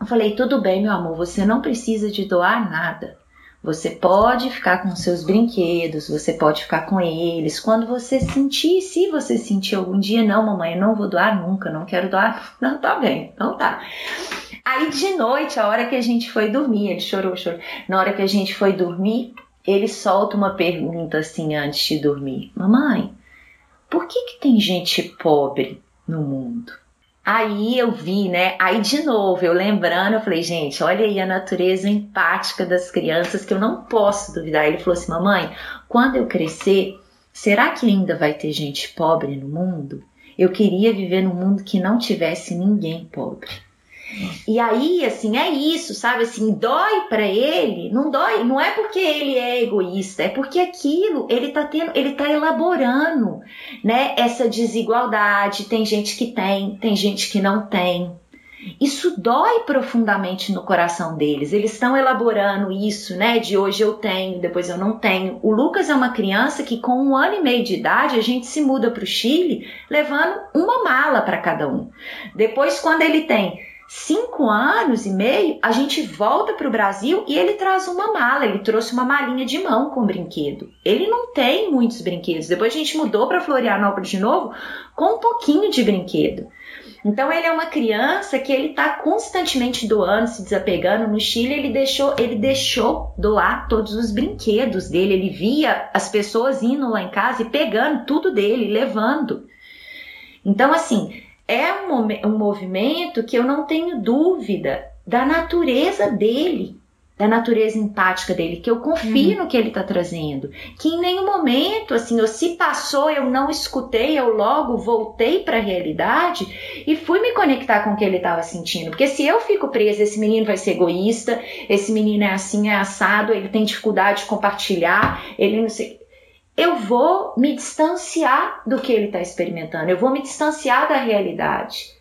Eu falei, tudo bem, meu amor, você não precisa de doar nada. Você pode ficar com seus brinquedos, você pode ficar com eles. Quando você sentir, se você sentir algum dia, não, mamãe, eu não vou doar nunca, não quero doar. [laughs] Não, tá bem, então tá. Aí de noite, a hora que a gente foi dormir, ele chorou, chorou. Na hora que a gente foi dormir, ele solta uma pergunta assim antes de dormir: Mamãe, por que, que tem gente pobre no mundo? Aí eu vi, né? Aí de novo, eu lembrando, eu falei, gente, olha aí a natureza empática das crianças que eu não posso duvidar. Ele falou assim: mamãe, quando eu crescer, será que ainda vai ter gente pobre no mundo? Eu queria viver num mundo que não tivesse ninguém pobre. E aí, assim, é isso, sabe? Assim, dói para ele, não dói, não é porque ele é egoísta, é porque aquilo ele tá tendo, ele tá elaborando, né, essa desigualdade. Tem gente que tem, tem gente que não tem. Isso dói profundamente no coração deles. Eles estão elaborando isso, né? De hoje eu tenho, depois eu não tenho. O Lucas é uma criança que, com um ano e meio de idade, a gente se muda para o Chile levando uma mala para cada um. Depois, quando ele tem cinco anos e meio, a gente volta para o Brasil e ele traz uma mala. Ele trouxe uma malinha de mão com brinquedo. Ele não tem muitos brinquedos. Depois a gente mudou para Florianópolis de novo com um pouquinho de brinquedo. Então ele é uma criança que ele está constantemente doando, se desapegando. No Chile ele deixou, ele deixou doar todos os brinquedos dele. Ele via as pessoas indo lá em casa e pegando tudo dele, levando. Então assim, é um, um movimento que eu não tenho dúvida da natureza dele, da natureza empática dele, que eu confio uhum. no que ele está trazendo, que em nenhum momento, assim, ou se passou, eu não escutei, eu logo voltei para a realidade e fui me conectar com o que ele estava sentindo, porque se eu fico presa, esse menino vai ser egoísta, esse menino é assim, é assado, ele tem dificuldade de compartilhar, ele não sei, eu vou me distanciar do que ele está experimentando, eu vou me distanciar da realidade.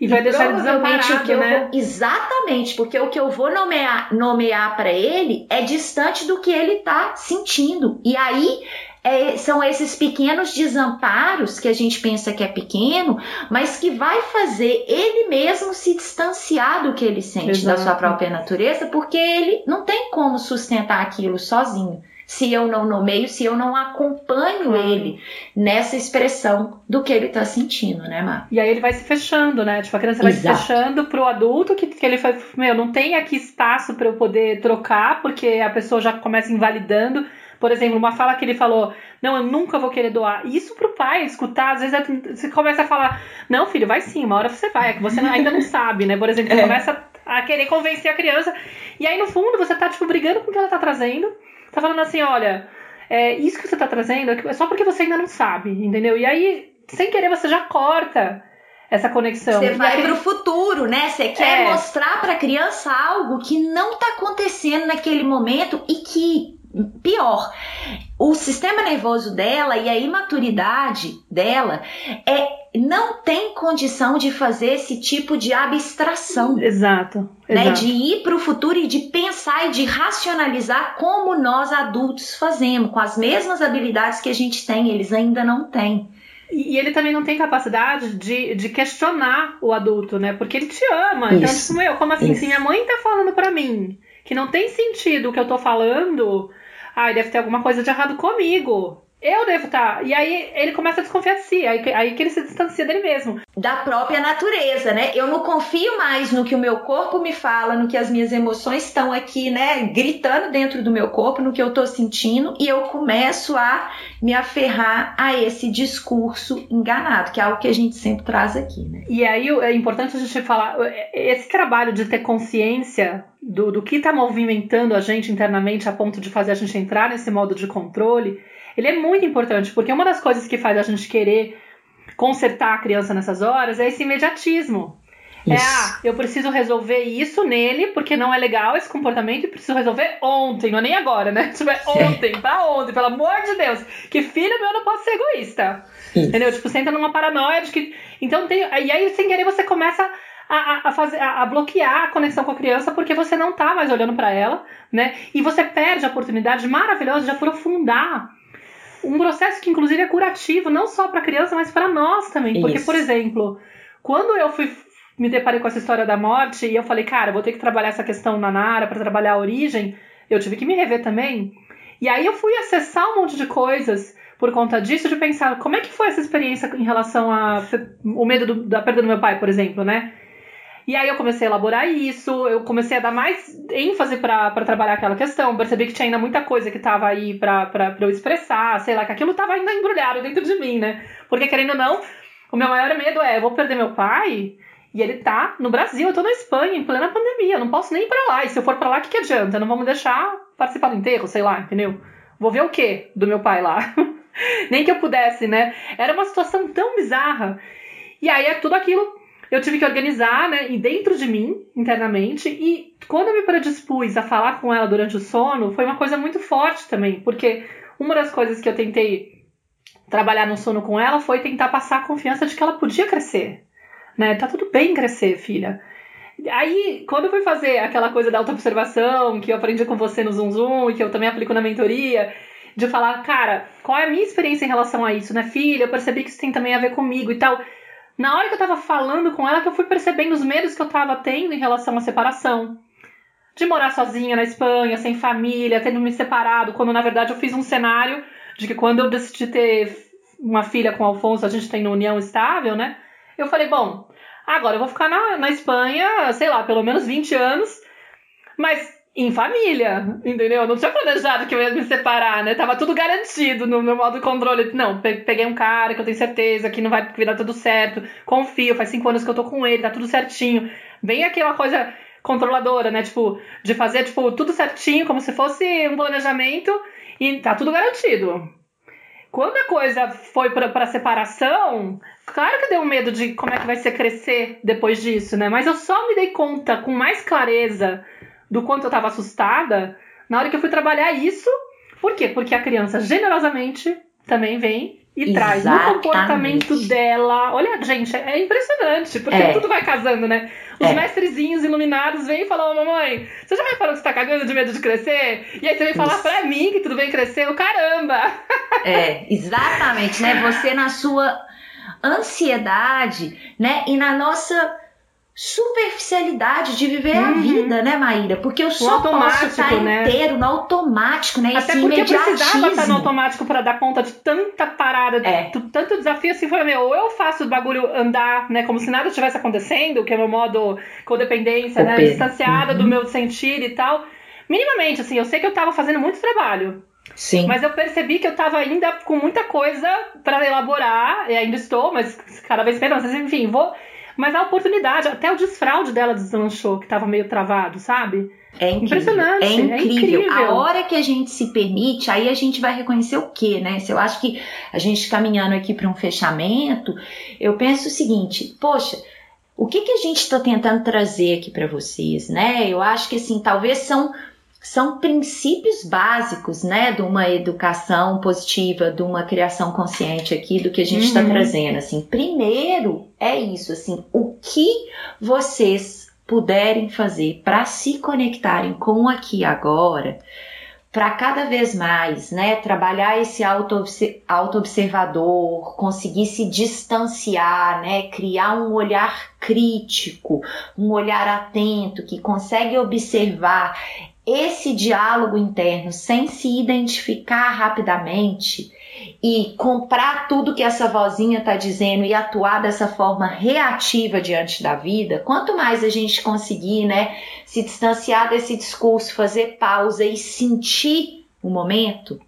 E vai e deixar desamparado, o que né? Vou, exatamente, porque o que eu vou nomear, nomear para ele é distante do que ele está sentindo. E aí é, são esses pequenos desamparos que a gente pensa que é pequeno, mas que vai fazer ele mesmo se distanciar do que ele sente Exato. da sua própria natureza, porque ele não tem como sustentar aquilo sozinho se eu não nomeio, se eu não acompanho ele nessa expressão do que ele tá sentindo, né, Mar? E aí ele vai se fechando, né? Tipo, a criança vai Exato. se fechando pro adulto que, que ele foi, meu, não tem aqui espaço para eu poder trocar, porque a pessoa já começa invalidando. Por exemplo, uma fala que ele falou, não, eu nunca vou querer doar. Isso pro pai escutar, às vezes é, você começa a falar, não, filho, vai sim, uma hora você vai, é que você ainda não [laughs] sabe, né? Por exemplo, você é. começa a querer convencer a criança, e aí no fundo você tá, tipo, brigando com o que ela tá trazendo, tá falando assim, olha, é, isso que você tá trazendo é só porque você ainda não sabe, entendeu? E aí, sem querer, você já corta essa conexão. Você vai para o futuro, né? Você quer é. mostrar para a criança algo que não está acontecendo naquele momento e que pior, o sistema nervoso dela e a imaturidade dela é não tem condição de fazer esse tipo de abstração. Exato. Né? exato. De ir para o futuro e de pensar e de racionalizar como nós adultos fazemos, com as mesmas habilidades que a gente tem, eles ainda não têm. E ele também não tem capacidade de, de questionar o adulto, né? Porque ele te ama. Então, Isso. Então, tipo, meu, como assim? Isso. Se minha mãe tá falando para mim que não tem sentido o que eu tô falando, ai, deve ter alguma coisa de errado comigo. Eu devo estar. Tá. E aí ele começa a desconfiar de si, aí, aí que ele se distancia dele mesmo. Da própria natureza, né? Eu não confio mais no que o meu corpo me fala, no que as minhas emoções estão aqui, né? Gritando dentro do meu corpo, no que eu tô sentindo, e eu começo a me aferrar a esse discurso enganado, que é algo que a gente sempre traz aqui, né? E aí é importante a gente falar, esse trabalho de ter consciência do, do que está movimentando a gente internamente a ponto de fazer a gente entrar nesse modo de controle ele é muito importante, porque uma das coisas que faz a gente querer consertar a criança nessas horas é esse imediatismo. É, isso. É, ah, eu preciso resolver isso nele, porque não é legal esse comportamento, e preciso resolver ontem, não é nem agora, né? [laughs] Tipo, é ontem, pra ontem, pelo amor de Deus. Que filho meu não pode ser egoísta. Isso. Entendeu? Tipo, você entra numa paranoia de que. Então tem. E aí, sem querer, você começa a, a, fazer, a, a, bloquear a conexão com a criança porque você não tá mais olhando para ela, né? E você perde a oportunidade maravilhosa de aprofundar um processo que inclusive é curativo, não só para a criança, mas para nós também. Isso. Porque, por exemplo, quando eu fui me deparei com essa história da morte e eu falei, cara, vou ter que trabalhar essa questão na Nara para trabalhar a origem, eu tive que me rever também. E aí eu fui acessar um monte de coisas por conta disso, de pensar como é que foi essa experiência em relação a o medo do, da perda do meu pai, por exemplo, né? E aí eu comecei a elaborar isso, eu comecei a dar mais ênfase para trabalhar aquela questão, percebi que tinha ainda muita coisa que estava aí para eu expressar, sei lá, que aquilo estava ainda embrulhado dentro de mim, né? Porque querendo ou não, o meu maior medo é, vou perder meu pai e ele tá no Brasil, eu tô na Espanha, em plena pandemia, eu não posso nem ir pra lá. E se eu for para lá, o que, que adianta? Não vamos deixar participar do enterro, sei lá, entendeu? Vou ver o quê do meu pai lá? [laughs] nem que eu pudesse, né? Era uma situação tão bizarra. E aí é tudo aquilo eu tive que organizar, né, e dentro de mim, internamente, e quando eu me predispus a falar com ela durante o sono, foi uma coisa muito forte também, porque uma das coisas que eu tentei trabalhar no sono com ela foi tentar passar a confiança de que ela podia crescer, né? Tá tudo bem crescer, filha. Aí, quando eu fui fazer aquela coisa da autoobservação, que eu aprendi com você no Zoom Zoom e que eu também aplico na mentoria, de falar, cara, qual é a minha experiência em relação a isso, né, filha? Eu percebi que isso tem também a ver comigo e tal. Na hora que eu tava falando com ela, que eu fui percebendo os medos que eu tava tendo em relação à separação. De morar sozinha na Espanha, sem família, tendo me separado, quando na verdade eu fiz um cenário de que quando eu decidi ter uma filha com o Alfonso, a gente tem uma união estável, né? Eu falei, bom, agora eu vou ficar na, na Espanha, sei lá, pelo menos 20 anos, mas em família, entendeu? Não tinha planejado que eu ia me separar, né? Tava tudo garantido no meu modo de controle. Não, peguei um cara que eu tenho certeza que não vai virar tudo certo. Confio, faz cinco anos que eu tô com ele, tá tudo certinho. Bem aquela coisa controladora, né? Tipo, de fazer, tipo, tudo certinho, como se fosse um planejamento e tá tudo garantido. Quando a coisa foi pra, pra separação, claro que deu medo de como é que vai ser crescer depois disso, né? Mas eu só me dei conta com mais clareza do quanto eu estava assustada na hora que eu fui trabalhar isso. Por quê? Porque a criança generosamente também vem e Exatamente. traz no comportamento dela. Olha, gente, é impressionante, porque é. tudo vai casando, né? Os é. mestrezinhos iluminados vêm e falam, mamãe, você já reparou que você tá cagando de medo de crescer? E aí você vem falar pra mim que tudo bem crescer, o caramba! [laughs] É, exatamente, né? Você na sua ansiedade, né? E na nossa superficialidade de viver uhum. a vida, né, Maíra? Porque eu só posso estar né? inteiro no automático, né? Até Esse porque precisava estar no automático para dar conta de tanta parada, é. de tanto desafio assim, foi meu, ou eu faço o bagulho andar, né, como se nada tivesse acontecendo, que é meu modo codependência, né, distanciada uhum. do meu sentir e tal. Minimamente, assim, eu sei que eu tava fazendo muito trabalho. Sim. Mas eu percebi que eu tava ainda com muita coisa para elaborar, e ainda estou, mas cada vez menos, enfim, vou Mas a oportunidade, até o desfraude dela deslanchou, que estava meio travado, sabe? É incrível. Impressionante. É incrível. é incrível. A hora que a gente se permite, aí a gente vai reconhecer o quê, né? Se eu acho que a gente caminhando aqui para um fechamento, eu penso o seguinte: poxa, o que, que a gente está tentando trazer aqui para vocês, né? Eu acho que assim, talvez são são princípios básicos, né, de uma educação positiva, de uma criação consciente aqui, do que a gente está uhum. trazendo. Assim, primeiro é isso, assim, o que vocês puderem fazer para se conectarem com o aqui agora, para cada vez mais, né, trabalhar esse auto-observador, conseguir se distanciar, né, criar um olhar crítico, um olhar atento que consegue observar esse diálogo interno sem se identificar rapidamente e comprar tudo que essa vozinha está dizendo e atuar dessa forma reativa diante da vida, quanto mais a gente conseguir, né, se distanciar desse discurso, fazer pausa e sentir o momento,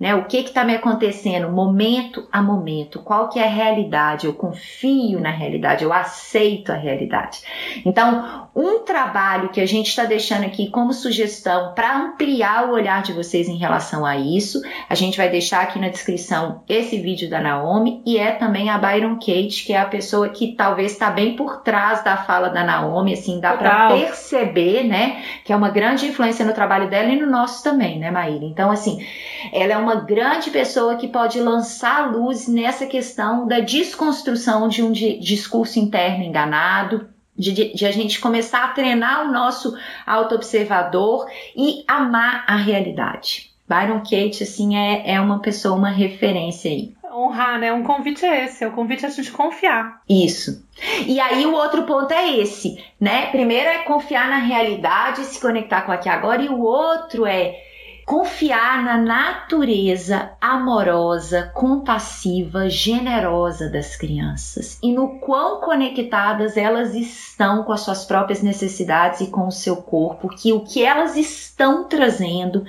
né? O que está me acontecendo momento a momento? Qual que é a realidade? Eu confio na realidade, eu aceito a realidade. Então, um trabalho que a gente está deixando aqui como sugestão para ampliar o olhar de vocês em relação a isso, a gente vai deixar aqui na descrição esse vídeo da Naomi e é também a Byron Kate, que é a pessoa que talvez está bem por trás da fala da Naomi, assim, dá para perceber, né, que é uma grande influência no trabalho dela e no nosso também, né, Maíra? Então, assim, ela é uma uma grande pessoa que pode lançar luz nessa questão da desconstrução de um discurso interno enganado, de, de, a gente começar a treinar o nosso auto-observador e amar a realidade. Byron Kate, assim, é, é uma pessoa, uma referência aí. Honrar, né? Um convite é esse, é o convite a gente confiar. Isso. E aí o outro ponto é esse, né? Primeiro é confiar na realidade, se conectar com aqui agora, e o outro é confiar na natureza amorosa, compassiva, generosa das crianças e no quão conectadas elas estão com as suas próprias necessidades e com o seu corpo, que o que elas estão trazendo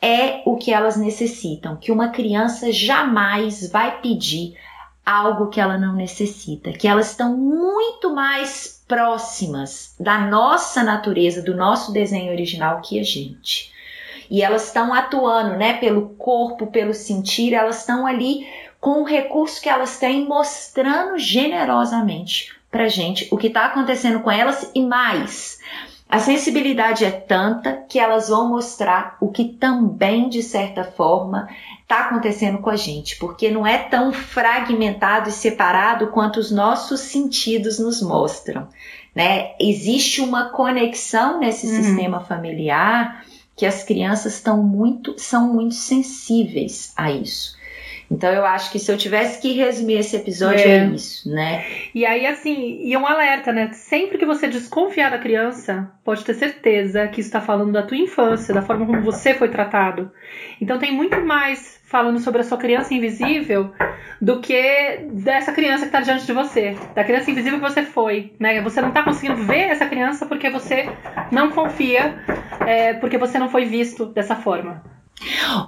é o que elas necessitam, que uma criança jamais vai pedir algo que ela não necessita, que elas estão muito mais próximas da nossa natureza, do nosso desenho original que a gente e elas estão atuando, né, pelo corpo, pelo sentir, elas estão ali com o recurso que elas têm, mostrando generosamente pra gente o que está acontecendo com elas e mais. A sensibilidade é tanta que elas vão mostrar o que também, de certa forma, está acontecendo com a gente, porque não é tão fragmentado e separado quanto os nossos sentidos nos mostram. Né? Existe uma conexão nesse uhum. sistema familiar que as crianças estão muito, são muito sensíveis a isso. Então eu acho que se eu tivesse que resumir esse episódio é, é isso, né? E aí assim, e um alerta, né? Sempre que você desconfiar da criança, pode ter certeza que está falando da tua infância, da forma como você foi tratado. Então tem muito mais falando sobre a sua criança invisível do que dessa criança que está diante de você, da criança invisível que você foi, né? Você não está conseguindo ver essa criança porque você não confia, é, porque você não foi visto dessa forma.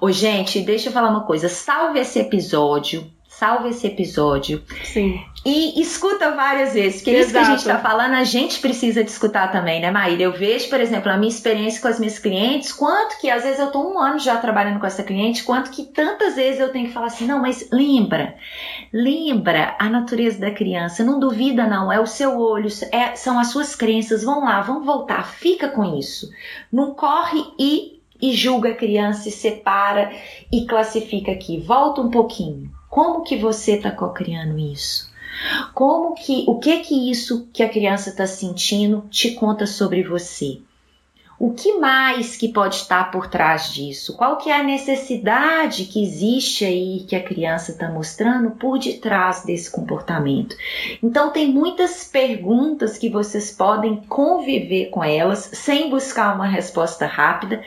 Ô, gente, deixa eu falar uma coisa. Salve esse episódio salve esse episódio. Sim. E escuta várias vezes, porque isso que a gente está falando, a gente precisa de escutar também, né, Maíra? Eu vejo, por exemplo, a minha experiência com as minhas clientes, quanto que às vezes eu tô um ano já trabalhando com essa cliente, quanto que tantas vezes eu tenho que falar assim, não, mas lembra, lembra a natureza da criança, não duvida não, é o seu olho, é, são as suas crenças, vão lá, vamos voltar, fica com isso. Não corre e e julga a criança e separa e classifica aqui. Volta um pouquinho. Como que você está cocriando isso? Como que o que que isso que a criança está sentindo te conta sobre você? O que mais que pode estar por trás disso? Qual que é a necessidade que existe aí que a criança está mostrando por detrás desse comportamento? Então tem muitas perguntas que vocês podem conviver com elas sem buscar uma resposta rápida,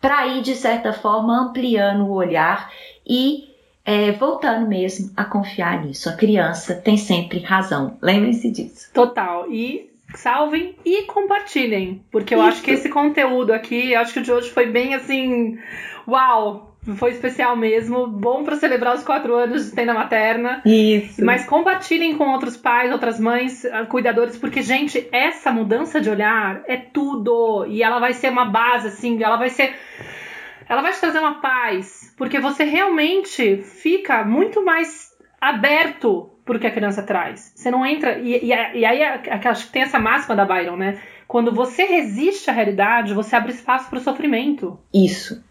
para ir de certa forma ampliando o olhar e é, voltando mesmo a confiar nisso. A criança tem sempre razão. Lembrem-se disso. Total. E salvem e compartilhem. Porque eu Isso. acho que esse conteúdo aqui, acho que o de hoje foi bem assim. Uau! Foi especial mesmo. Bom para celebrar os quatro anos de tenda materna. Isso. Mas compartilhem com outros pais, outras mães, ah, cuidadores, porque, gente, essa mudança de olhar é tudo. E ela vai ser uma base, assim, ela vai ser. Ela vai te trazer uma paz. Porque você realmente fica muito mais aberto pro que a criança traz. Você não entra. E, e, e aí, acho que tem essa máxima da Byron, né? Quando você resiste à realidade, você abre espaço para o sofrimento. Isso.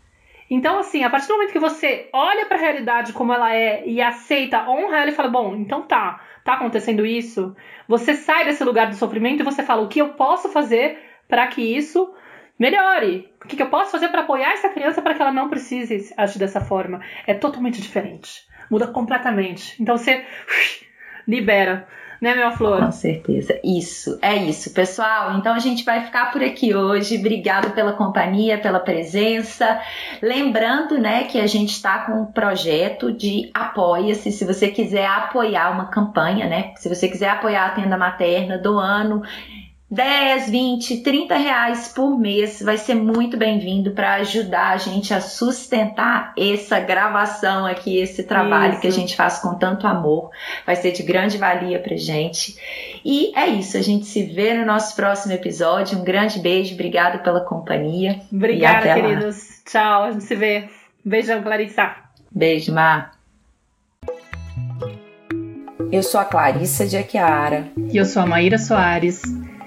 Então, assim, a partir do momento que você olha para a realidade como ela é e aceita, honra ela e fala: bom, então tá, tá acontecendo isso, você sai desse lugar do sofrimento e você fala: o que eu posso fazer para que isso melhore? O que eu posso fazer para apoiar essa criança para que ela não precise agir dessa forma? É totalmente diferente. Muda completamente. Então você libera né, meu flor? Com certeza. Isso, é isso, pessoal. Então a gente vai ficar por aqui hoje. Obrigado pela companhia, pela presença. Lembrando, né, que a gente está com um projeto de apoia-se. Se você quiser apoiar uma campanha, né? Se você quiser apoiar a tenda materna do ano 10, 20, 30 reais por mês vai ser muito bem-vindo para ajudar a gente a sustentar essa gravação aqui, esse trabalho isso. que a gente faz com tanto amor. Vai ser de grande valia pra gente. E é isso, a gente se vê no nosso próximo episódio. Um grande beijo, obrigada pela companhia. Obrigada, queridos. Tchau, a gente se vê. Beijão, Clarissa. Beijo, Mar. Eu sou a Clarissa de Aquiara. E eu sou a Maíra Soares.